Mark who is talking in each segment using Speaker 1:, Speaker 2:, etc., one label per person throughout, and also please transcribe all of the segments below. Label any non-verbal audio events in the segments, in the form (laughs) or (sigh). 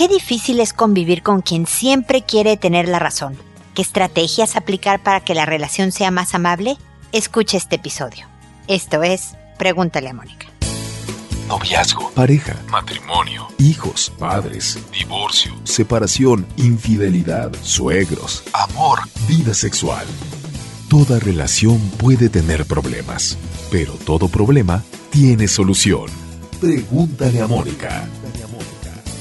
Speaker 1: Qué difícil es convivir con quien siempre quiere tener la razón. ¿Qué estrategias aplicar para que la relación sea más amable? Escucha este episodio. Esto es Pregúntale a Mónica.
Speaker 2: Noviazgo, pareja, matrimonio, hijos, padres, divorcio, separación, infidelidad, suegros, amor, vida sexual. Toda relación puede tener problemas, pero todo problema tiene solución. Pregúntale a Mónica.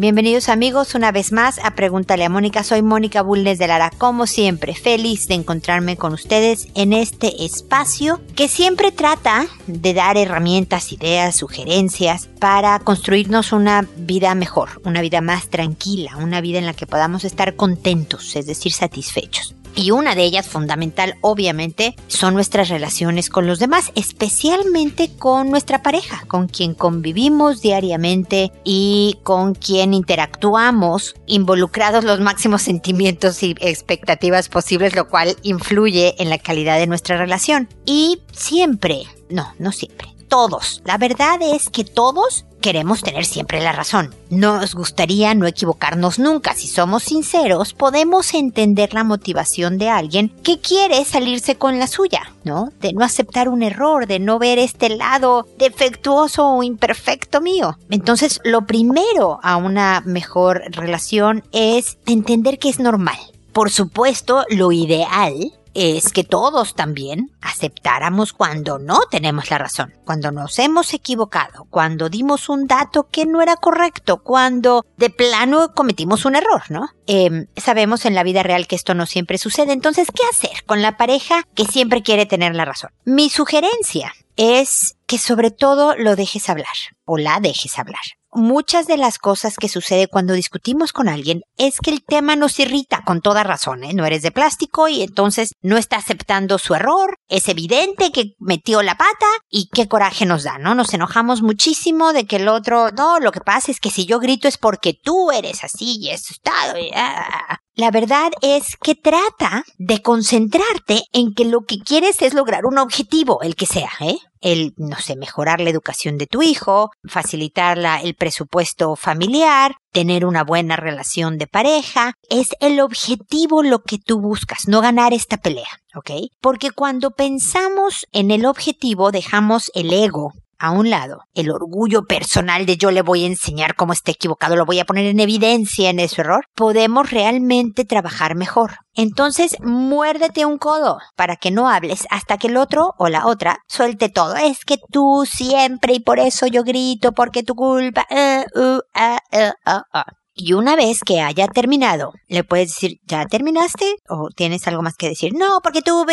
Speaker 1: Bienvenidos amigos una vez más a Pregúntale a Mónica. Soy Mónica Bulnes de Lara, como siempre, feliz de encontrarme con ustedes en este espacio que siempre trata de dar herramientas, ideas, sugerencias para construirnos una vida mejor, una vida más tranquila, una vida en la que podamos estar contentos, es decir, satisfechos. Y una de ellas, fundamental, obviamente, son nuestras relaciones con los demás, especialmente con nuestra pareja, con quien convivimos diariamente y con quien interactuamos, involucrados los máximos (laughs) sentimientos y expectativas posibles, lo cual influye en la calidad de nuestra relación. Y siempre, no, no siempre, todos, la verdad es que todos queremos tener siempre la razón. Nos gustaría no equivocarnos nunca. Si somos sinceros, podemos entender la motivación de alguien que quiere salirse con la suya, ¿no? De no aceptar un error, de no ver este lado defectuoso o imperfecto mío. Entonces, lo primero a una mejor relación es entender que es normal. Por supuesto, lo ideal es que todos también aceptáramos cuando no tenemos la razón, cuando nos hemos equivocado, cuando dimos un dato que no era correcto, cuando de plano cometimos un error, ¿no? Em, sabemos en la vida real que esto no siempre sucede, entonces, ¿qué hacer con la pareja que siempre quiere tener la razón? Mi sugerencia es que sobre todo lo dejes hablar o la dejes hablar muchas de las cosas que sucede cuando discutimos con alguien es que el tema nos irrita con toda razón, ¿eh? No eres de plástico y entonces no está aceptando su error, es evidente que metió la pata y qué coraje nos da, ¿no? Nos enojamos muchísimo de que el otro, no, lo que pasa es que si yo grito es porque tú eres así y eso está... Ah. La verdad es que trata de concentrarte en que lo que quieres es lograr un objetivo, el que sea, ¿eh? El, no sé, mejorar la educación de tu hijo, facilitar el presupuesto familiar, tener una buena relación de pareja. Es el objetivo lo que tú buscas, no ganar esta pelea, ¿ok? Porque cuando pensamos en el objetivo dejamos el ego a un lado el orgullo personal de yo le voy a enseñar cómo está equivocado, lo voy a poner en evidencia en ese error, podemos realmente trabajar mejor. Entonces, muérdete un codo para que no hables hasta que el otro o la otra suelte todo. Es que tú siempre y por eso yo grito, porque tu culpa. Eh, uh, ah, ah. Y una vez que haya terminado, le puedes decir, ¿ya terminaste? ¿O tienes algo más que decir? No, porque tú...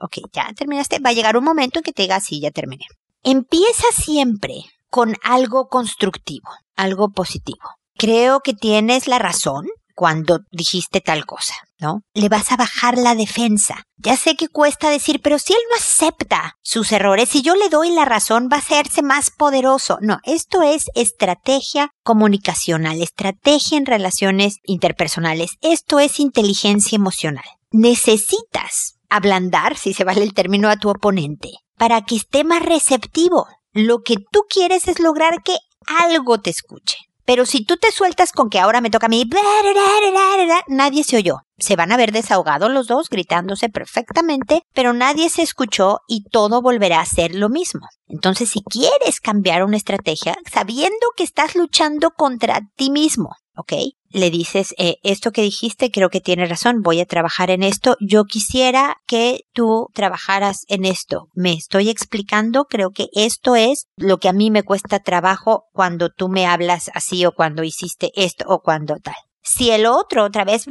Speaker 1: Ok, ya terminaste. Va a llegar un momento en que te diga, sí, ya terminé. Empieza siempre con algo constructivo, algo positivo. Creo que tienes la razón cuando dijiste tal cosa, ¿no? Le vas a bajar la defensa. Ya sé que cuesta decir, pero si él no acepta sus errores, si yo le doy la razón, va a hacerse más poderoso. No, esto es estrategia comunicacional, estrategia en relaciones interpersonales. Esto es inteligencia emocional. Necesitas ablandar, si se vale el término, a tu oponente para que esté más receptivo. Lo que tú quieres es lograr que algo te escuche. Pero si tú te sueltas con que ahora me toca a mí, nadie se oyó. Se van a ver desahogados los dos, gritándose perfectamente, pero nadie se escuchó y todo volverá a ser lo mismo. Entonces, si quieres cambiar una estrategia, sabiendo que estás luchando contra ti mismo, ¿ok? Le dices, eh, esto que dijiste creo que tiene razón, voy a trabajar en esto, yo quisiera que tú trabajaras en esto. Me estoy explicando, creo que esto es lo que a mí me cuesta trabajo cuando tú me hablas así o cuando hiciste esto o cuando tal. Si el otro otra vez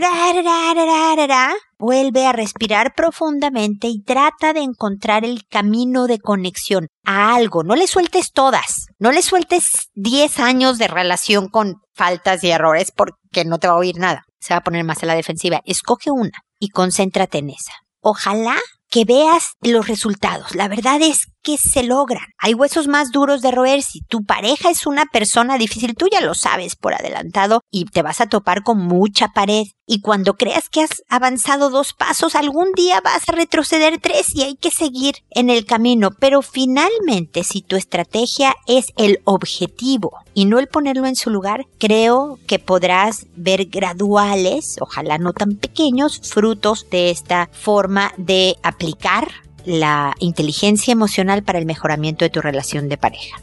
Speaker 1: vuelve a respirar profundamente y trata de encontrar el camino de conexión a algo, no le sueltes todas, no le sueltes 10 años de relación con faltas y errores porque no te va a oír nada, se va a poner más a la defensiva. Escoge una y concéntrate en esa. Ojalá que veas los resultados. La verdad es que se logran. Hay huesos más duros de roer. Si tu pareja es una persona difícil, tú ya lo sabes por adelantado y te vas a topar con mucha pared. Y cuando creas que has avanzado dos pasos, algún día vas a retroceder tres y hay que seguir en el camino. Pero finalmente, si tu estrategia es el objetivo y no el ponerlo en su lugar, creo que podrás ver graduales, ojalá no tan pequeños, frutos de esta forma de la inteligencia emocional para el mejoramiento de tu relación de pareja.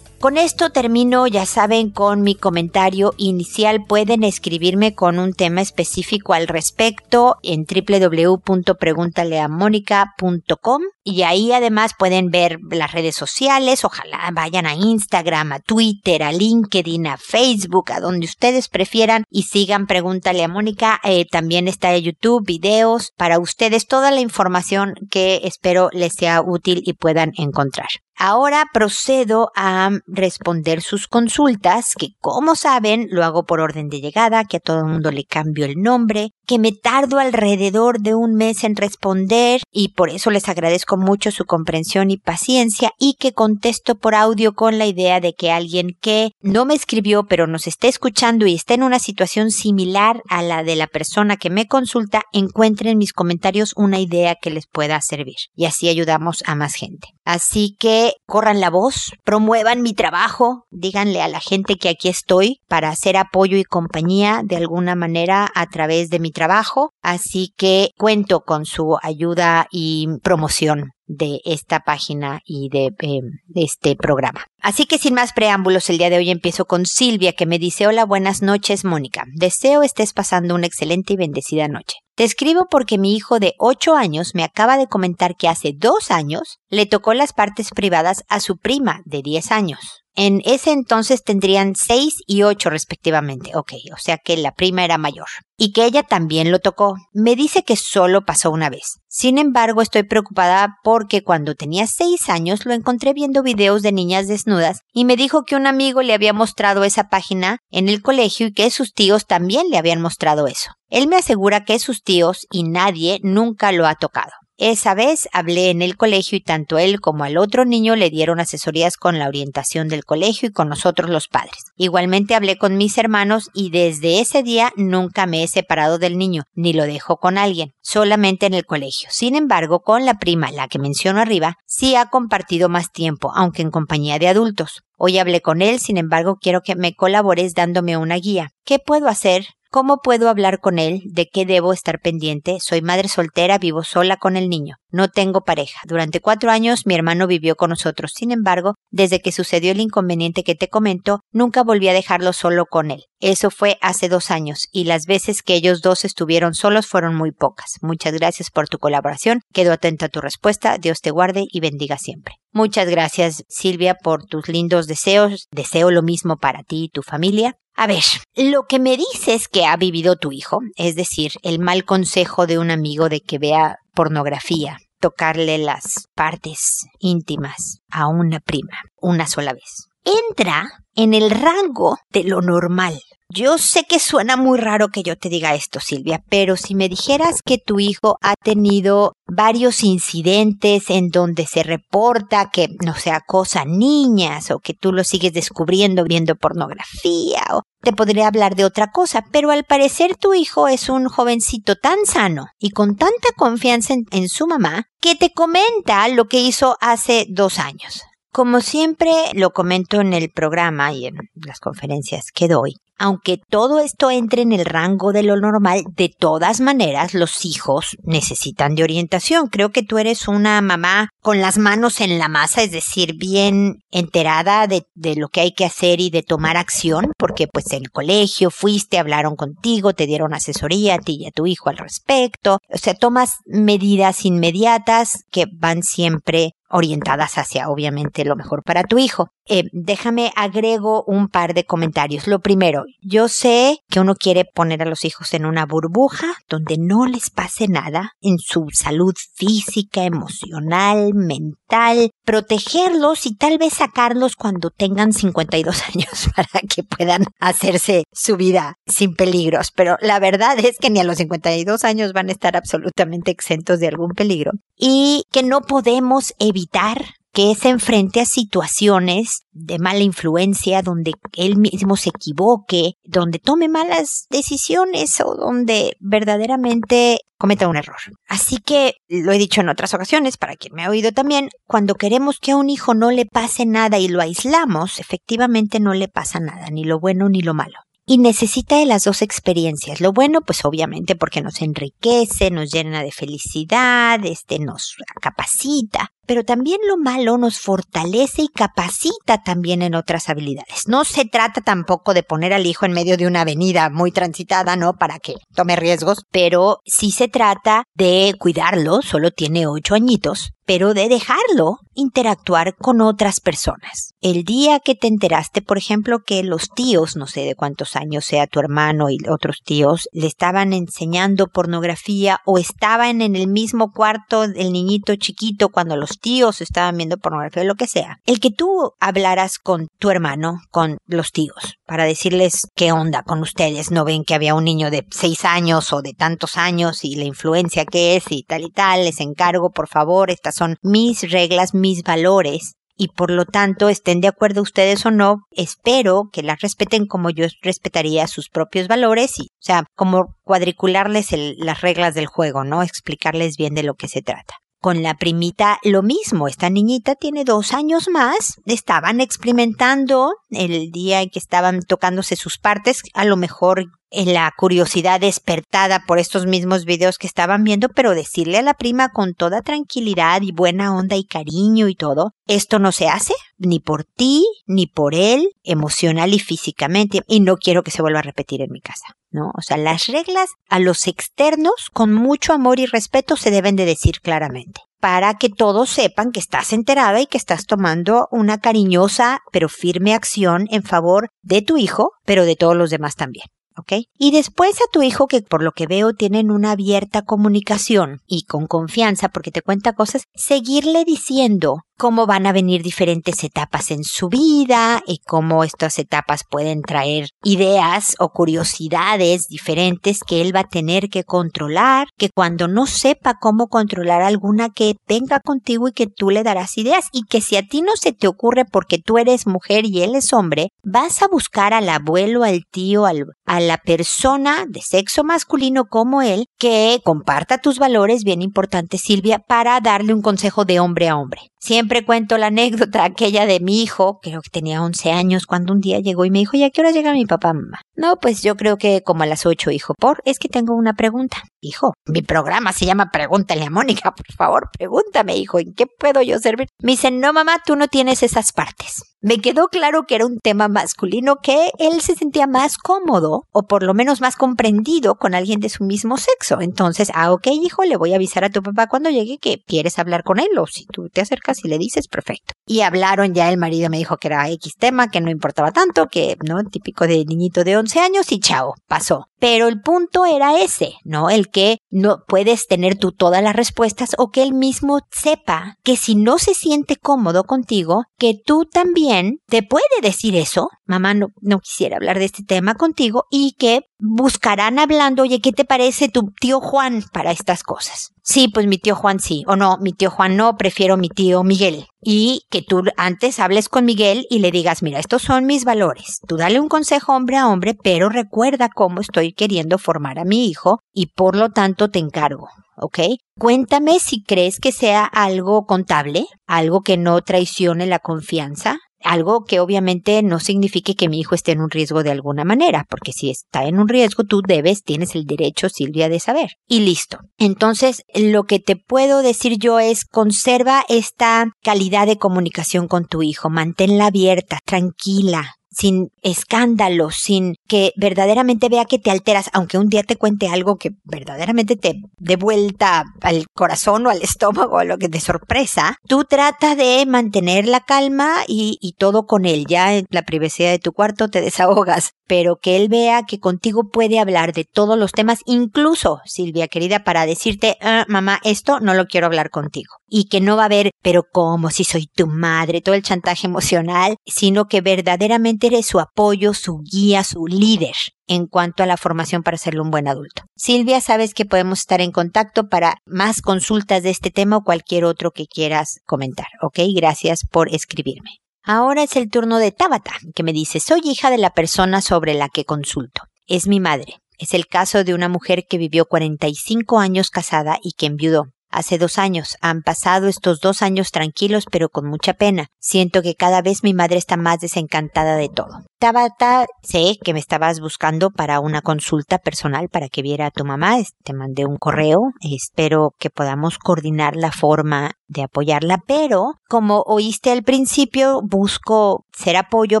Speaker 1: Con esto termino, ya saben, con mi comentario inicial. Pueden escribirme con un tema específico al respecto en www.preguntaleamónica.com y ahí además pueden ver las redes sociales. Ojalá vayan a Instagram, a Twitter, a LinkedIn, a Facebook, a donde ustedes prefieran y sigan Pregúntale a Mónica. Eh, también está en YouTube, videos para ustedes, toda la información que espero les sea útil y puedan encontrar. Ahora procedo a responder sus consultas, que como saben lo hago por orden de llegada, que a todo el mundo le cambio el nombre, que me tardo alrededor de un mes en responder y por eso les agradezco mucho su comprensión y paciencia y que contesto por audio con la idea de que alguien que no me escribió pero nos esté escuchando y está en una situación similar a la de la persona que me consulta encuentre en mis comentarios una idea que les pueda servir y así ayudamos a más gente. Así que corran la voz, promuevan mi trabajo, díganle a la gente que aquí estoy para hacer apoyo y compañía de alguna manera a través de mi trabajo. Así que cuento con su ayuda y promoción de esta página y de, em, este programa. Así que sin más preámbulos, el día de hoy empiezo con Silvia que me dice hola, buenas noches Mónica. Deseo estés pasando una excelente y bendecida noche. Te escribo porque mi hijo de 8 años me acaba de comentar que hace dos años le tocó las partes privadas a su prima de 10 años. En ese entonces tendrían 6 y 8 respectivamente. Ok, o sea que la prima era mayor. Y que ella también lo tocó. Me dice que solo pasó una vez. Sin embargo, estoy preocupada porque cuando tenía 6 años lo encontré viendo videos de niñas desnudas y me dijo que un amigo le había mostrado esa página en el colegio y que sus tíos también le habían mostrado eso. Él me asegura que sus tíos y nadie nunca lo ha tocado. Esa vez hablé en el colegio y tanto él como al otro niño le dieron asesorías con la orientación del colegio y con nosotros los padres. Igualmente hablé con mis hermanos y desde ese día nunca me he separado del niño, ni lo dejo con alguien, solamente en el colegio. Sin embargo, con la prima, la que menciono arriba, sí ha compartido más tiempo, aunque en compañía de adultos. Hoy hablé con él, sin embargo, quiero que me colabores dándome una guía. ¿Qué puedo hacer ¿Cómo puedo hablar con él? ¿De qué debo estar pendiente? Soy madre soltera, vivo sola con el niño. No tengo pareja. Durante cuatro años mi hermano vivió con nosotros. Sin embargo, desde que sucedió el inconveniente que te comento, nunca volví a dejarlo solo con él. Eso fue hace dos años y las veces que ellos dos estuvieron solos fueron muy pocas. Muchas gracias por tu colaboración. Quedo atenta a tu respuesta. Dios te guarde y bendiga siempre. Muchas gracias Silvia por tus lindos deseos. Deseo lo mismo para ti y tu familia. A ver, lo que me dices que ha vivido tu hijo, es decir, el mal consejo de un amigo de que vea pornografía, tocarle las partes íntimas a una prima una sola vez, entra en el rango de lo normal. Yo sé que suena muy raro que yo te diga esto, Silvia, pero si me dijeras que tu hijo ha tenido varios incidentes en donde se reporta que no se acosa niñas o que tú lo sigues descubriendo viendo pornografía o te podría hablar de otra cosa, pero al parecer tu hijo es un jovencito tan sano y con tanta confianza en su mamá que te comenta lo que hizo hace dos años. Como siempre lo comento en el programa y en las conferencias que doy, aunque todo esto entre en el rango de lo normal, de todas maneras los hijos necesitan de orientación. Creo que tú eres una mamá con las manos en la masa, es decir, bien enterada de, lo que hay que hacer y de tomar acción, porque pues en el colegio fuiste, hablaron contigo, te dieron asesoría a ti y a tu hijo al respecto. O sea, tomas medidas inmediatas que van siempre orientadas hacia obviamente lo mejor para tu hijo. Eh, déjame agrego un par de comentarios. Lo primero, yo sé que uno quiere poner a los hijos en una burbuja donde no les pase nada en su salud física, emocional, mental, protegerlos y tal vez sacarlos cuando tengan 52 (laughs) años para que puedan hacerse su vida sin peligros. Pero la verdad es que ni a los 52 años van a estar absolutamente exentos de algún peligro y que no podemos evitar que se enfrente a situaciones de mala influencia, donde él mismo se equivoque, donde tome malas decisiones o donde verdaderamente cometa un error. Así que, lo he dicho en otras ocasiones, para quien me ha oído también, cuando queremos que a un hijo no le pase nada y lo aislamos, efectivamente no le pasa nada, ni lo bueno ni lo malo y necesita de las dos experiencias. Lo bueno, pues obviamente porque nos enriquece, nos llena de felicidad, este, nos capacita, pero también lo malo nos fortalece y capacita también en otras habilidades. No se trata tampoco de poner al hijo en medio de una avenida muy transitada, ¿no? Para que tome riesgos, pero sí se trata de cuidarlo, solo tiene ocho añitos, pero de dejarlo interactuar con otras personas. El día que te enteraste, por ejemplo, que los tíos, no sé de cuántos años sea tu hermano y otros tíos, le estaban enseñando pornografía o estaban en el mismo cuarto del niñito chiquito cuando los tíos estaban viendo pornografía lo que sea, el que tú hablaras con tu hermano, con los tíos, para decirles qué onda con ustedes, no ven que había un niño de seis años o de tantos años y la influencia que es y tal y tal, les encargo por favor, estas son mis reglas, mis valores y por lo tanto estén de acuerdo ustedes o no, espero que las respeten como yo respetaría sus propios valores y, o sea, como cuadricularles las reglas del juego, ¿no? Explicarles bien de lo que se trata. Con la primita lo mismo, esta niñita tiene dos años más, estaban experimentando el día en que estaban tocándose sus partes, a lo mejor en la curiosidad despertada por estos mismos videos que estaban viendo, pero decirle a la prima con toda tranquilidad y buena onda y cariño y todo, esto no se hace ni por ti ni por él, emocional y físicamente, y no quiero que se vuelva a repetir en mi casa. ¿No? O sea, las reglas a los externos con mucho amor y respeto se deben de decir claramente para que todos sepan que estás enterada y que estás tomando una cariñosa pero firme acción en favor de tu hijo, pero de todos los demás también. ¿ok? Y después a tu hijo, que por lo que veo tienen una abierta comunicación y con confianza porque te cuenta cosas, seguirle diciendo cómo van a venir diferentes etapas en su vida y cómo estas etapas pueden traer ideas o curiosidades diferentes que él va a tener que controlar, que cuando no sepa cómo controlar alguna que venga contigo y que tú le darás ideas y que si a ti no se te ocurre porque tú eres mujer y él es hombre, vas a buscar al abuelo, al tío, al, a la persona de sexo masculino como él que comparta tus valores, bien importante Silvia, para darle un consejo de hombre a hombre. Siempre cuento la anécdota (laughs) aquella de mi hijo, creo que tenía 11 años, cuando un día llegó y me dijo, ¿ya qué hora llega mi papá, mamá? No, pues yo creo que como a las 8, hijo. Por, es que tengo una pregunta. Hijo, mi programa se llama Pregúntale a Mónica, por favor, pregúntame, hijo, ¿en qué puedo yo servir? Me dice, no, mamá, tú no tienes esas partes. Me quedó claro que era un tema masculino que él se sentía más cómodo o por lo menos más comprendido con alguien de su mismo sexo. Entonces, ah, ok, hijo, le voy a avisar a tu papá cuando llegue que quieres hablar con él o si tú te acercas y le dices, perfecto. Y hablaron ya, el marido me dijo que era X tema, que no importaba tanto, que, ¿no? Típico de niñito de 11 años y chao, pasó. Pero el punto era ese, ¿no? El que no puedes tener tú todas las respuestas o que él mismo sepa que si no se siente cómodo contigo, que tú también te puede decir eso, mamá no, no quisiera hablar de este tema contigo y que buscarán hablando, oye, ¿qué te parece tu tío Juan para estas cosas? Sí, pues mi tío Juan sí, o no, mi tío Juan no, prefiero mi tío Miguel. Y que tú antes hables con Miguel y le digas, mira, estos son mis valores. Tú dale un consejo hombre a hombre, pero recuerda cómo estoy queriendo formar a mi hijo y por lo tanto te encargo. ¿ok? Cuéntame si crees que sea algo contable, algo que no traicione la confianza, algo que obviamente no signifique que mi hijo esté en un riesgo de alguna manera, porque si está en un riesgo, tú debes, tienes el derecho, Silvia, de saber. Y listo. Entonces, lo que te puedo decir yo es, conserva esta calidad de comunicación con tu hijo, manténla abierta, tranquila, sin escándalos, sin que verdaderamente vea que te alteras, aunque un día te cuente algo que verdaderamente te dé vuelta al corazón o al estómago o lo que te sorpresa, tú trata de mantener la calma y, todo con él. Ya en la privacidad de tu cuarto te (laughs) desahogas, pero que él vea que contigo puede hablar de todos los temas, incluso, Silvia querida, para decirte, ah, mamá, esto no lo quiero hablar contigo. Y que no va a haber, pero como si soy tu madre, todo el chantaje emocional, sino que verdaderamente su apoyo, su guía, su líder en cuanto a la formación para ser un buen adulto. Silvia, sabes que podemos estar en contacto para más consultas de este tema o cualquier otro que quieras comentar, ¿ok? Gracias por escribirme. Ahora es el turno de Tabata, que me dice, soy hija de la persona sobre la que consulto. Es mi madre. Es el caso de una mujer que vivió 45 años casada y que enviudó. Hace dos años. Han pasado estos dos años tranquilos pero con mucha pena. Siento que cada vez mi madre está más desencantada de todo. Tabata, sé que me estabas buscando para una consulta personal para que viera a tu mamá. Te mandé un correo. Espero que podamos coordinar la forma de apoyarla, pero como oíste al principio, busco ser apoyo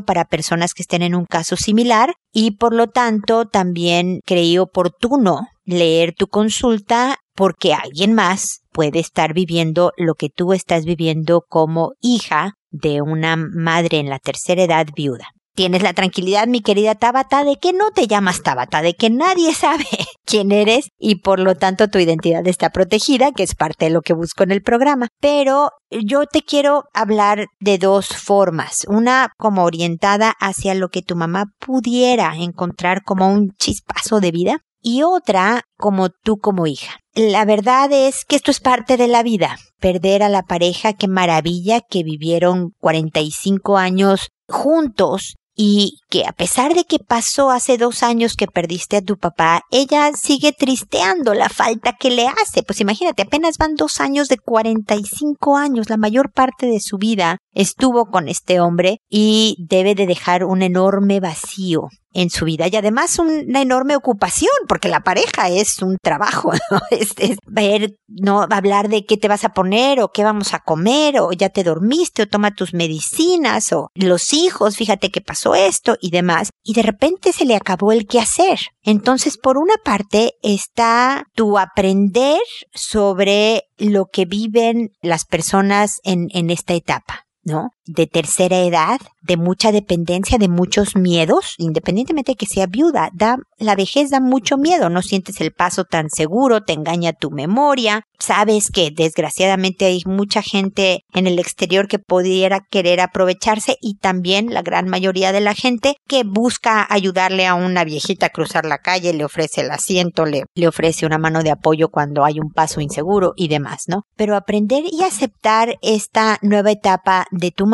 Speaker 1: para personas que estén en un caso similar y por lo tanto también creí oportuno leer tu consulta porque alguien más puede estar viviendo lo que tú estás viviendo como hija de una madre en la tercera edad viuda. Tienes la tranquilidad, mi querida Tabata, de que no te llamas Tabata, de que nadie (laughs) sabe quién eres y por lo tanto tu identidad está protegida, que es parte de lo que busco en el programa. Pero yo te quiero hablar de dos formas. Una como orientada hacia lo que tu mamá pudiera encontrar como un chispazo de vida y otra como tú como hija. La verdad es que esto es parte de la vida. Perder a la pareja, qué maravilla que vivieron 45 años juntos y que a pesar de que pasó hace dos años que perdiste a tu papá, ella sigue tristeando la falta que le hace. Pues imagínate, apenas van dos años de 45 años, la mayor parte de su vida estuvo con este hombre y debe de dejar un enorme vacío en su vida y además una enorme ocupación porque la pareja es un trabajo. (laughs) Es, ver, no hablar de qué te vas a poner o qué vamos a comer o ya te dormiste o toma tus medicinas o los hijos, fíjate que pasó esto y demás y de repente se le acabó el qué hacer. Entonces, por una parte está tu aprender sobre lo que viven las personas en esta etapa. ¿No? De tercera edad, de mucha dependencia, de muchos miedos, independientemente de que sea viuda, da, la vejez da mucho miedo, no sientes el paso tan seguro, te engaña tu memoria, sabes que desgraciadamente hay mucha gente en el exterior que pudiera querer aprovecharse y también la gran mayoría de la gente que busca ayudarle a una viejita a cruzar la calle, le ofrece el asiento, le, le ofrece una mano de apoyo cuando hay un paso inseguro y demás, ¿no? Pero aprender y aceptar esta nueva etapa de tu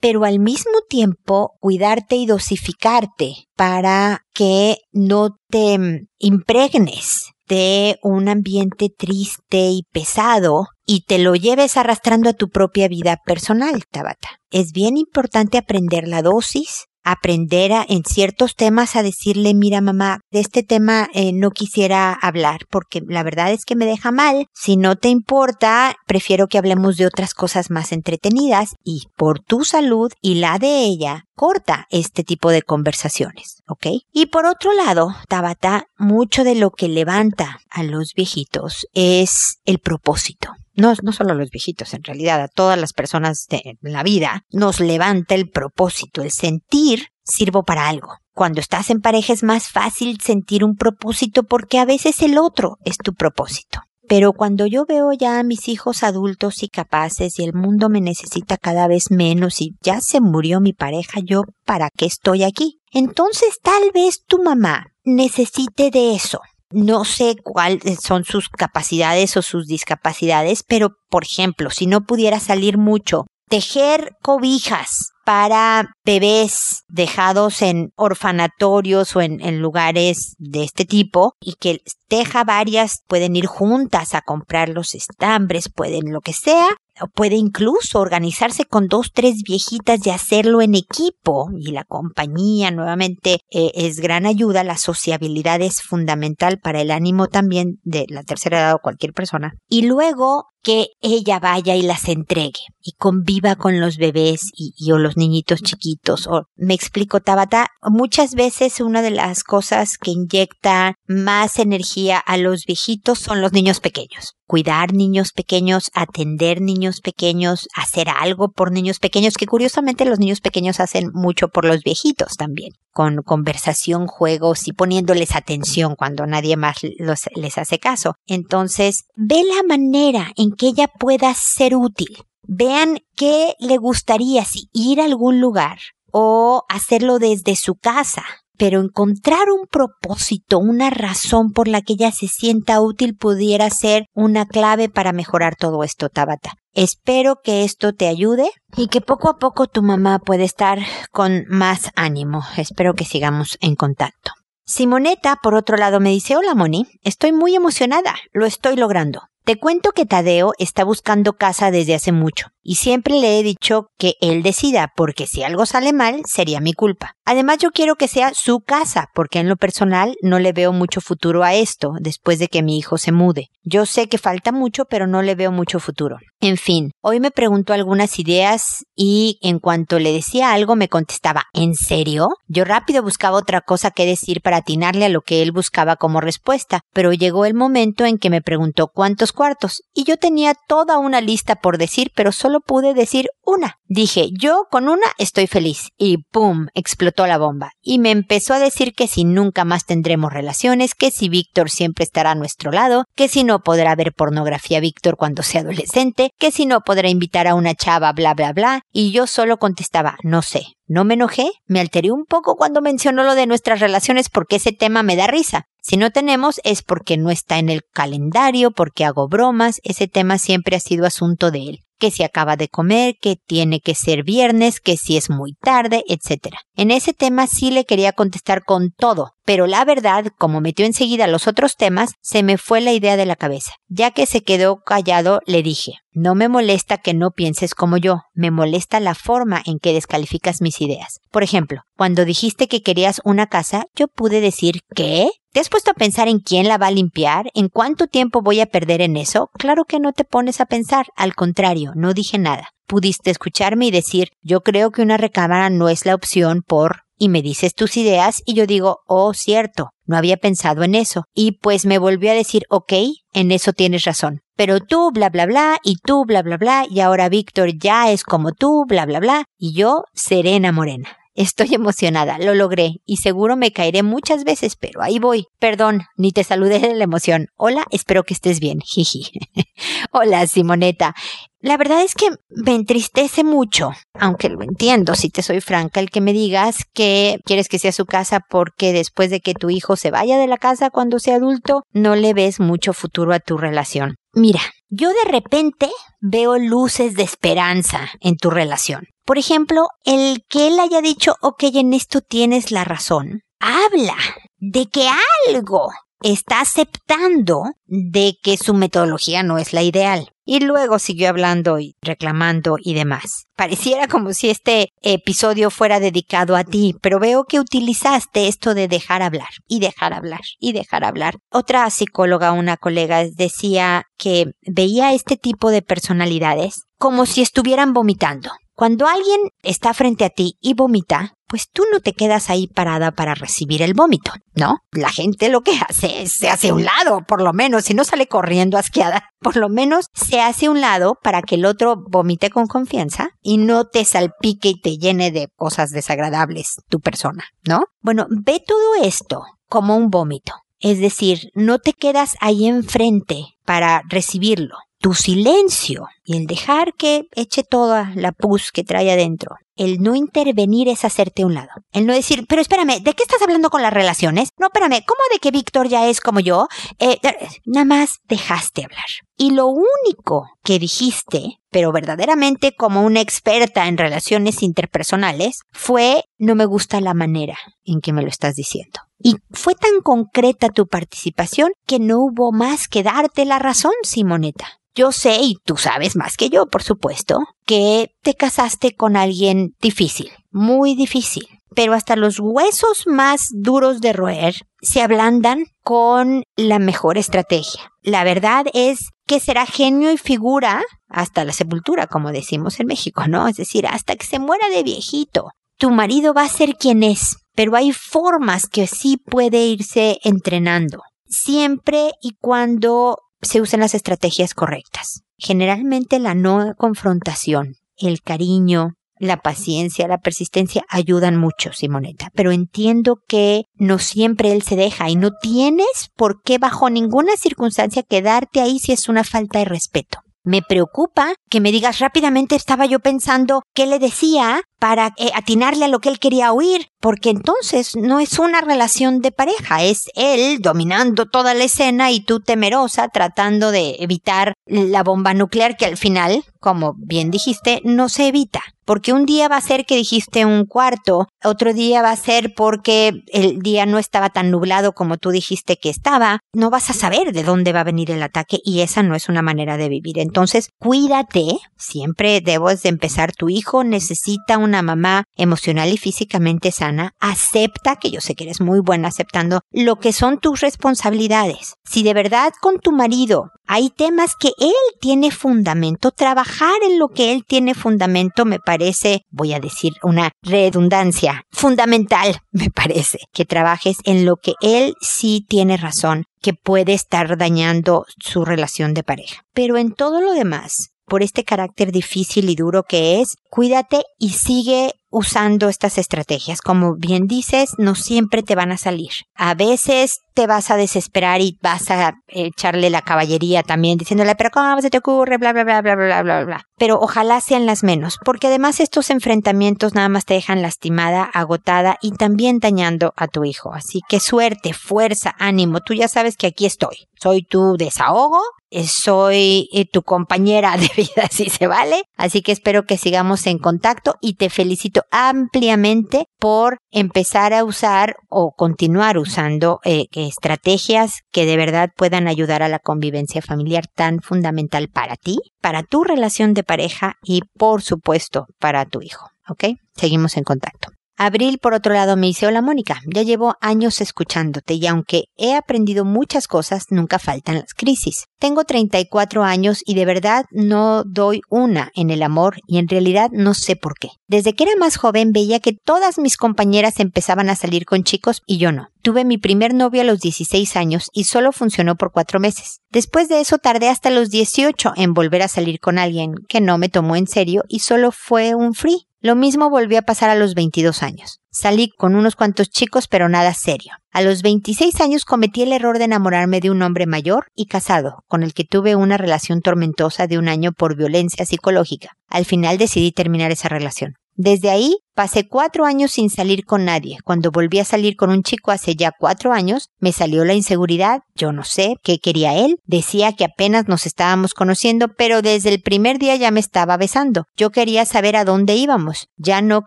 Speaker 1: pero al mismo tiempo cuidarte y dosificarte para que no te impregnes de un ambiente triste y pesado y te lo lleves arrastrando a tu propia vida personal, Tabata. Es bien importante aprender la dosis, aprender a, en ciertos temas a decirle, mira mamá, de este tema eh, no quisiera hablar porque la verdad es que me deja mal. Si no te importa, prefiero que hablemos de otras cosas más entretenidas y por tu salud y la de ella, corta este tipo de conversaciones, ¿ok? Y por otro lado, Tabata, mucho de lo que levanta a los viejitos es el propósito no, no solo a los viejitos, en realidad a todas las personas de la vida, nos levanta el propósito, el sentir sirvo para algo. Cuando estás en pareja es más fácil sentir un propósito porque a veces el otro es tu propósito. Pero cuando yo veo ya a mis hijos adultos y capaces y el mundo me necesita cada vez menos y ya se murió mi pareja, yo para qué estoy aquí? Entonces tal vez tu mamá necesite de eso, no sé cuáles son sus capacidades o sus discapacidades, pero por ejemplo, si no pudiera salir mucho, tejer cobijas para bebés dejados en orfanatorios o en, en, lugares de este tipo y que teja varias, pueden ir juntas a comprar los estambres, pueden lo que sea, puede incluso organizarse con dos, tres viejitas y hacerlo en equipo. Y la compañía nuevamente eh, es gran ayuda. La sociabilidad es fundamental para el ánimo también de la tercera edad o cualquier persona. Y luego que ella vaya y las entregue y conviva con los bebés y, o los niñitos chiquitos. O me explico, Tabata, muchas veces una de las cosas que inyecta más energía a los viejitos son los niños pequeños cuidar niños pequeños, atender niños pequeños, hacer algo por niños pequeños, que curiosamente los niños pequeños hacen mucho por los viejitos también, con conversación, juegos y poniéndoles atención cuando nadie más los, les hace caso. Entonces, ve la manera en que ella pueda ser útil. Vean qué le gustaría si ir a algún lugar o hacerlo desde su casa pero encontrar un propósito, una razón por la que ella se sienta útil pudiera ser una clave para mejorar todo esto, Tabata. Espero que esto te ayude y que poco a poco tu mamá pueda estar con más ánimo. Espero que sigamos en contacto. Simoneta, por otro lado, me dice, hola Moni, estoy muy emocionada, lo estoy logrando. Te cuento que Tadeo está buscando casa desde hace mucho y siempre le he dicho que él decida porque si algo sale mal sería mi culpa. Además yo quiero que sea su casa porque en lo personal no le veo mucho futuro a esto después de que mi hijo se mude. Yo sé que falta mucho pero no le veo mucho futuro. En fin, hoy me preguntó algunas ideas y en cuanto le decía algo me contestaba ¿En serio? Yo rápido buscaba otra cosa que decir para atinarle a lo que él buscaba como respuesta, pero llegó el momento en que me preguntó cuántos cuartos y yo tenía toda una lista por decir pero solo pude decir una. Dije, yo con una estoy feliz. Y ¡pum! explotó la bomba. Y me empezó a decir que si nunca más tendremos relaciones, que si Víctor siempre estará a nuestro lado, que si no podrá ver pornografía Víctor cuando sea adolescente, que si no podrá invitar a una chava, bla, bla, bla. Y yo solo contestaba, no sé. No me enojé, me alteré un poco cuando mencionó lo de nuestras relaciones porque ese tema me da risa. Si no tenemos es porque no está en el calendario, porque hago bromas, ese tema siempre ha sido asunto de él que si acaba de comer, que tiene que ser viernes, que si es muy tarde, etc. En ese tema sí le quería contestar con todo, pero la verdad, como metió enseguida los otros temas, se me fue la idea de la cabeza. Ya que se quedó callado, le dije, no me molesta que no pienses como yo, me molesta la forma en que descalificas mis ideas. Por ejemplo, cuando dijiste que querías una casa, yo pude decir, ¿qué? ¿Te has puesto a pensar en quién la va a limpiar? ¿En cuánto tiempo voy a perder en eso? Claro que no te pones a pensar, al contrario, no dije nada. Pudiste escucharme y decir, yo creo que una recámara no es la opción por y me dices tus ideas y yo digo, oh, cierto, no había pensado en eso. Y pues me volvió a decir, ok, en eso tienes razón. Pero tú, bla, bla, bla, y tú, bla, bla, bla, y ahora Víctor ya es como tú, bla, bla, bla, y yo, Serena Morena. Estoy emocionada, lo logré y seguro me caeré muchas veces, pero ahí voy. Perdón, ni te saludé de la emoción. Hola, espero que estés bien. Jiji. (laughs) Hola, Simoneta. La verdad es que me entristece mucho, aunque lo entiendo, si te soy franca, el que me digas que quieres que sea su casa porque después de que tu hijo se vaya de la casa cuando sea adulto, no le ves mucho futuro a tu relación. Mira, yo de repente veo luces de esperanza en tu relación. Por ejemplo, el que él haya dicho, ok, en esto tienes la razón, habla de que algo está aceptando de que su metodología no es la ideal. Y luego siguió hablando y reclamando y demás. Pareciera como si este episodio fuera dedicado a ti, pero veo que utilizaste esto de dejar hablar y dejar hablar y dejar hablar. Otra psicóloga, una colega, decía que veía este tipo de personalidades como si estuvieran vomitando. Cuando alguien está frente a ti y vomita, pues tú no te quedas ahí parada para recibir el vómito, ¿no? La gente lo que hace es se hace un lado, por lo menos, si no sale corriendo asqueada, (laughs) por lo menos se hace un lado para que el otro vomite con confianza y no te salpique y te llene de cosas desagradables tu persona, ¿no? Bueno, ve todo esto como un vómito. Es decir, no te quedas ahí enfrente para recibirlo tu silencio y el dejar que eche toda la pus que trae adentro, el no intervenir es hacerte un lado. El no decir, pero espérame, ¿de qué estás hablando con las relaciones? No, espérame, ¿cómo de que Víctor ya es como yo? Eh, nada más dejaste hablar. Y lo único que dijiste, pero verdaderamente como una experta en relaciones interpersonales, fue, no me gusta la manera en que me lo estás diciendo. Y fue tan concreta tu participación que no hubo más que darte la razón, Simoneta. Yo sé, y tú sabes más que yo, por supuesto, que te casaste con alguien difícil, muy difícil. pero hasta los huesos más duros de roer se ablandan con la mejor estrategia. La verdad es que será genio y figura hasta la sepultura, como decimos en México, ¿no? Es decir, hasta que se muera de viejito. Tu marido va a ser quien es, pero hay formas que sí puede irse entrenando, siempre y cuando se usen las estrategias correctas. Generalmente la no confrontación, el cariño, la paciencia, la persistencia ayudan mucho, Simoneta, pero entiendo que no siempre él se deja y no tienes por qué bajo ninguna circunstancia quedarte ahí si es una falta de respeto. Me preocupa que me digas rápidamente estaba yo pensando qué le decía para eh, atinarle a lo que él quería oír, porque entonces no es una relación de pareja, es él dominando toda la escena y tú temerosa tratando de evitar la bomba nuclear que al final, como bien dijiste, no se evita. Porque un día va a ser que dijiste un cuarto, otro día va a ser porque el día no estaba tan nublado como tú dijiste que estaba, no vas a saber de dónde va a venir el ataque y esa no es una manera de vivir. Entonces, cuídate, siempre debes de empezar, tu hijo necesita un una mamá emocional y físicamente sana, acepta, que yo sé que eres muy buena aceptando, lo que son tus responsabilidades. Si de verdad con tu marido hay temas que él tiene fundamento, trabajar en lo que él tiene fundamento me parece, voy a decir una redundancia, fundamental (laughs) me parece, que trabajes en lo que él sí tiene razón, que puede estar dañando su relación de pareja. Pero en todo lo demás, por este carácter difícil y duro que es, cuídate y sigue usando estas estrategias. Como bien dices, no siempre te van a salir. A veces te vas a desesperar y vas a echarle la caballería también diciéndole, pero ¿cómo se te ocurre? Bla, bla, bla, bla, bla, bla, bla. Pero ojalá sean las menos, porque además estos enfrentamientos nada más te dejan lastimada, agotada y también dañando a tu hijo. Así que suerte, fuerza, ánimo. Tú ya sabes que aquí estoy. Soy tu desahogo, eh, soy eh, tu compañera de vida, (laughs) si se vale. Así que espero que sigamos en contacto y te felicito ampliamente por empezar a usar o continuar usando eh, estrategias que de verdad puedan ayudar a la convivencia familiar tan fundamental para ti, para tu relación de pareja y por supuesto para tu hijo. ¿Ok? Seguimos en contacto. Abril, por otro lado, me dice, hola Mónica, ya llevo años escuchándote y aunque he aprendido muchas cosas, nunca faltan las crisis. Tengo 34 años y de verdad no doy una en el amor y en realidad no sé por qué. Desde que era más joven veía que todas mis compañeras empezaban a salir con chicos y yo no. Tuve mi primer novio a los 16 años y solo funcionó por cuatro meses. Después de eso tardé hasta los 18 en volver a salir con alguien que no me tomó en serio y solo fue un free. Lo mismo volvió a pasar a los 22 años. Salí con unos cuantos chicos, pero nada serio. A los 26 años cometí el error de enamorarme de un hombre mayor y casado, con el que tuve una relación tormentosa de un año por violencia psicológica. Al final decidí terminar esa relación. Desde ahí pasé cuatro años sin salir con nadie. Cuando volví a salir con un chico hace ya cuatro años, me salió la inseguridad. Yo no sé qué quería él. Decía que apenas nos estábamos conociendo, pero desde el primer día ya me estaba besando. Yo quería saber a dónde íbamos. Ya no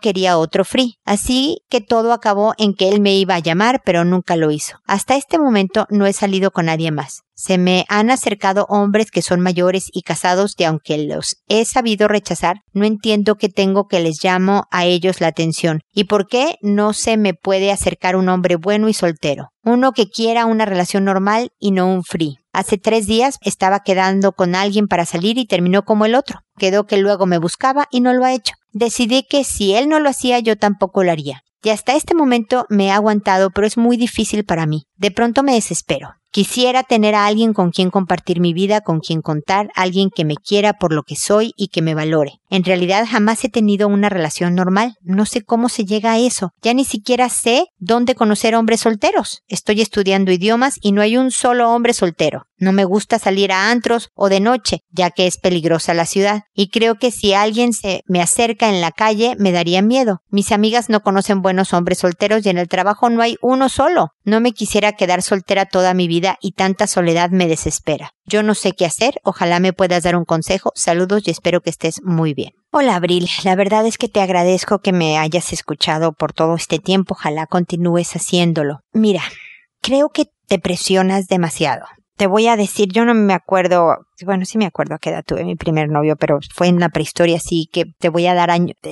Speaker 1: quería otro free. Así que todo acabó en que él me iba a llamar, pero nunca lo hizo. Hasta este momento no he salido con nadie más. Se me han acercado hombres que son mayores y casados y aunque los he sabido rechazar, no entiendo que tengo que les llamo a ellos la atención y por qué no se me puede acercar un hombre bueno y soltero. Uno que quiera una relación normal y no un free. Hace tres días estaba quedando con alguien para salir y terminó como el otro. Quedó que luego me buscaba y no lo ha hecho. Decidí que si él no lo hacía yo tampoco lo haría. Y hasta este momento me he aguantado, pero es muy difícil para mí. De pronto me desespero. Quisiera tener a alguien con quien compartir mi vida, con quien contar, alguien que me quiera por lo que soy y que me valore. En realidad jamás he tenido una relación normal. No sé cómo se llega a eso. Ya ni siquiera sé dónde conocer hombres solteros. Estoy estudiando idiomas y no hay un solo hombre soltero. No me gusta salir a antros o de noche, ya que es peligrosa la ciudad. Y creo que si alguien se me acerca en la calle, me daría miedo. Mis amigas no conocen buenos hombres solteros y en el trabajo no hay uno solo. No me quisiera quedar soltera toda mi vida y tanta soledad me desespera. Yo no sé qué hacer, ojalá me puedas dar un consejo. Saludos y espero que estés muy bien. Hola Abril, la verdad es que te agradezco que me hayas escuchado por todo este tiempo, ojalá continúes haciéndolo. Mira, creo que te presionas demasiado. Te voy a decir, yo no me acuerdo, bueno, sí me acuerdo a qué edad tuve mi primer novio, pero fue en la prehistoria, así que te voy a dar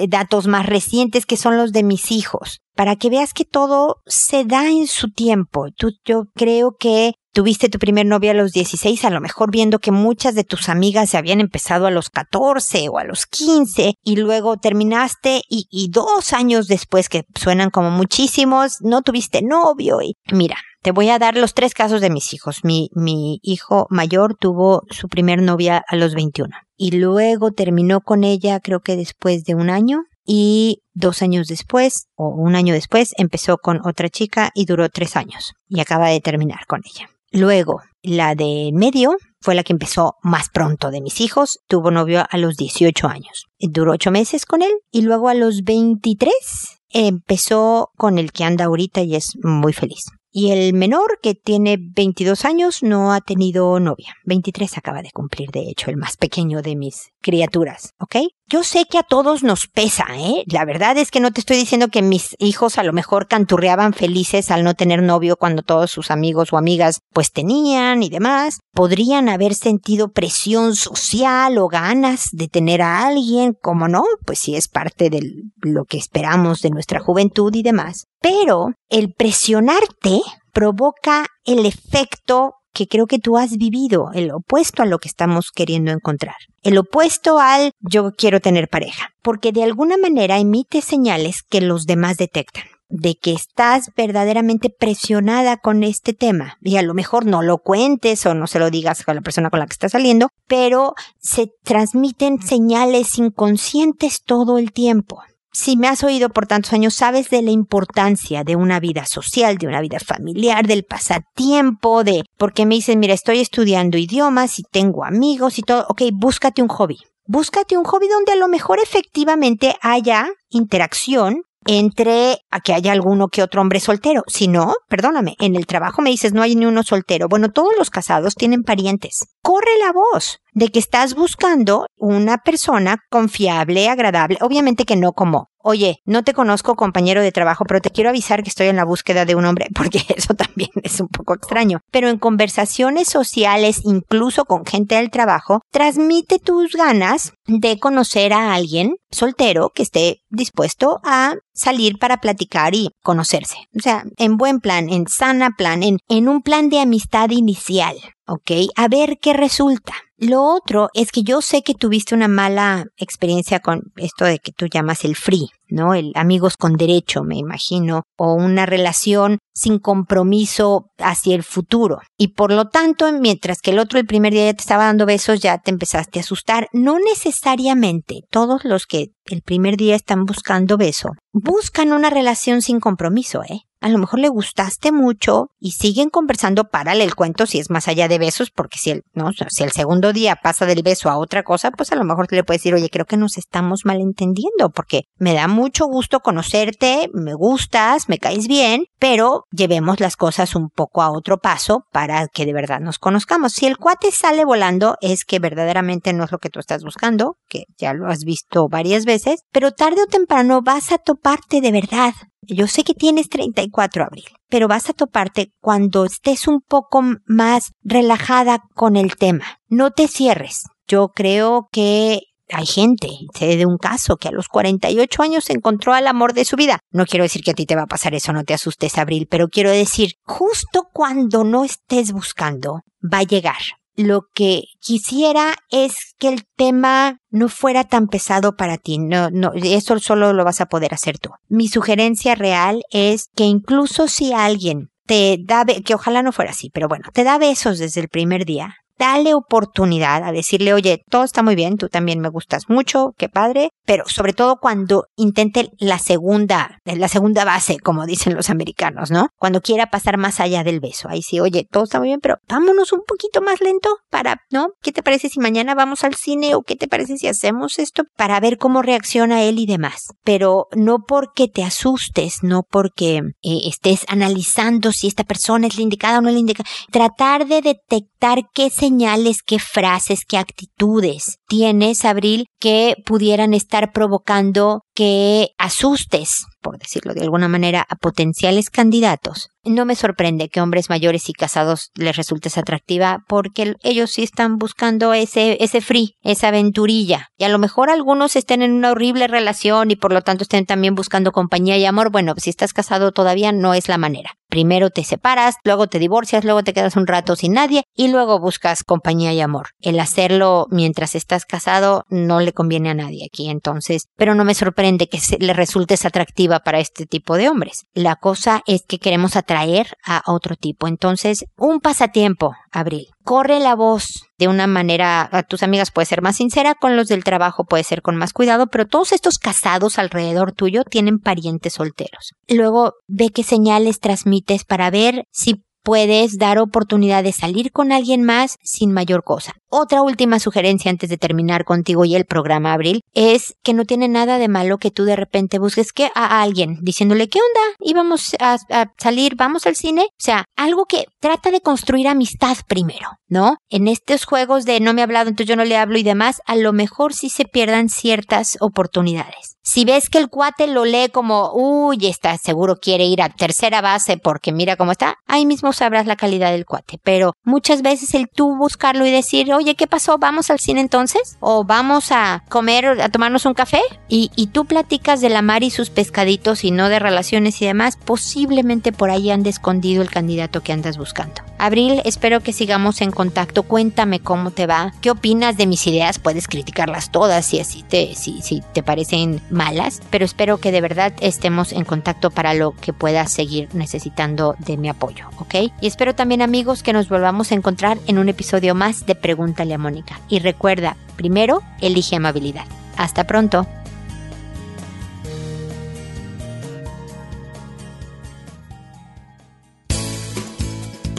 Speaker 1: datos más recientes que son los de mis hijos para que veas que todo se da en su tiempo. Tú, yo creo que Tuviste tu primer novio a los 16, a lo mejor viendo que muchas de tus amigas se habían empezado a los 14 o a los 15 y luego terminaste y, y dos años después, que suenan como muchísimos, no tuviste novio y mira, te voy a dar los tres casos de mis hijos. Mi, mi hijo mayor tuvo su primer novia a los 21 y luego terminó con ella creo que después de un año y dos años después o un año después empezó con otra chica y duró tres años y acaba de terminar con ella. Luego, la de medio fue la que empezó más pronto de mis hijos. Tuvo novio a los 18 años. Duró ocho meses con él y luego a los 23 empezó con el que anda ahorita y es muy feliz. Y el menor, que tiene 22 años, no ha tenido novia. 23 acaba de cumplir, de hecho, el más pequeño de mis criaturas, ¿ok? Yo sé que a todos nos pesa, ¿eh? La verdad es que no te estoy diciendo que mis hijos a lo mejor canturreaban felices al no tener novio cuando todos sus amigos o amigas pues tenían y demás. Podrían haber sentido presión social o ganas de tener a alguien, como no, pues si es parte de lo que esperamos de nuestra juventud y demás. Pero el presionarte provoca el efecto que creo que tú has vivido, el opuesto a lo que estamos queriendo encontrar. El opuesto al yo quiero tener pareja, porque de alguna manera emite señales que los demás detectan de que estás verdaderamente presionada con este tema y a lo mejor no lo cuentes o no se lo digas a la persona con la que estás saliendo, pero se transmiten señales inconscientes todo el tiempo si me has oído por tantos años, sabes de la importancia de una vida social, de una vida familiar, del pasatiempo, de, porque me dicen, mira, estoy estudiando idiomas y tengo amigos y todo, ok, búscate un hobby. Búscate un hobby donde a lo mejor efectivamente haya interacción entre a que haya alguno que otro hombre soltero. Si no, perdóname, en el trabajo me dices no hay ni uno soltero. Bueno, todos los casados tienen parientes. Corre la voz de que estás buscando una persona confiable, agradable, obviamente que no como Oye, no te conozco compañero de trabajo, pero te quiero avisar que estoy en la búsqueda de un hombre, (laughs) porque eso también es un poco extraño. Pero en conversaciones sociales, incluso con gente del trabajo, transmite tus ganas de conocer a alguien soltero que esté dispuesto a salir para platicar y conocerse. O sea, en buen plan, en sana plan, en, en un plan de amistad inicial. ¿Ok? A ver qué resulta. Lo otro es que yo sé que tuviste una mala experiencia con esto de que tú llamas el free, ¿no? El amigos con derecho, me imagino, o una relación sin compromiso hacia el futuro. Y por lo tanto, mientras que el otro el primer día ya te estaba dando besos, ya te empezaste a asustar. No necesariamente todos los que el primer día están buscando beso buscan una relación sin compromiso, ¿eh? A lo mejor le gustaste mucho y siguen conversando, párale el cuento si es más allá de besos, porque si el, no, si el segundo día pasa del beso a otra cosa, pues a lo mejor le puedes decir, oye, creo que nos estamos malentendiendo, porque me da mucho gusto conocerte, me gustas, me caes bien, pero llevemos las cosas un poco a otro paso para que de verdad nos conozcamos. Si el cuate sale volando, es que verdaderamente no es lo que tú estás buscando, que ya lo has visto varias veces, pero tarde o temprano vas a toparte de verdad yo sé que tienes 34 abril, pero vas a toparte cuando estés un poco más relajada con el tema. No te cierres. Yo creo que hay gente, sé de un caso que a los 48 años encontró al amor de su vida. No quiero decir que a ti te va a pasar eso, no te asustes, Abril, pero quiero decir, justo cuando no estés buscando, va a llegar lo que quisiera es que el tema no fuera tan pesado para ti. No, no, eso solo lo vas a poder hacer tú. Mi sugerencia real es que incluso si alguien te da, que ojalá no fuera así, pero bueno, te da besos desde el primer día, dale oportunidad a decirle, oye, todo está muy bien, tú también me gustas mucho, qué padre, pero sobre todo cuando intente la segunda, la segunda base, como dicen los americanos, ¿no? Cuando quiera pasar más allá del beso. Ahí sí, oye, todo está muy bien, pero vámonos un poquito más lento para, ¿no? ¿Qué te parece si mañana vamos al cine o qué te parece si hacemos esto para ver cómo reacciona él y demás? Pero no porque te asustes, no porque eh, estés analizando si esta persona es la indicada o no la indicada. Tratar de detectar qué se señales, qué frases, qué actitudes tienes, Abril, que pudieran estar provocando que asustes, por decirlo de alguna manera, a potenciales candidatos, no me sorprende que hombres mayores y casados les resultes atractiva porque ellos sí están buscando ese, ese free, esa aventurilla. Y a lo mejor algunos estén en una horrible relación y por lo tanto estén también buscando compañía y amor. Bueno, si estás casado todavía no es la manera. Primero te separas, luego te divorcias, luego te quedas un rato sin nadie y luego buscas compañía y amor. El hacerlo mientras estás casado no le conviene a nadie aquí entonces, pero no me sorprende que le resultes atractiva para este tipo de hombres. La cosa es que queremos atraer a otro tipo. Entonces, un pasatiempo, Abril. Corre la voz de una manera, a tus amigas puede ser más sincera, con los del trabajo puede ser con más cuidado, pero todos estos casados alrededor tuyo tienen parientes solteros. Luego ve qué señales transmites para ver si puedes dar oportunidad de salir con alguien más sin mayor cosa. Otra última sugerencia antes de terminar contigo y el programa, Abril, es que no tiene nada de malo que tú de repente busques que a alguien diciéndole, ¿qué onda? Íbamos a, salir, vamos al cine. O sea, algo que trata de construir amistad primero, ¿no? En estos juegos de no me ha hablado, entonces yo no le hablo y demás, a lo mejor sí se pierdan ciertas oportunidades. Si ves que el cuate lo lee como, uy, está seguro quiere ir a tercera base porque mira cómo está, ahí mismo sabrás la calidad del cuate. Pero muchas veces el tú buscarlo y decir, oye, ¿qué pasó? ¿Vamos al cine entonces? ¿O vamos a comer, a tomarnos un café? Y, y tú platicas de la mar y sus pescaditos y no de relaciones y demás, posiblemente por ahí ande escondido el candidato que andas buscando. Abril, espero que sigamos en contacto. Cuéntame cómo te va. ¿Qué opinas de mis ideas? Puedes criticarlas todas si así te, si, si te parecen malas, pero espero que de verdad estemos en contacto para lo que puedas seguir necesitando de mi apoyo, ¿ok? Y espero también amigos que nos volvamos a encontrar en un episodio más de Pregúntale a Mónica. Y recuerda, primero, elige amabilidad. Hasta pronto.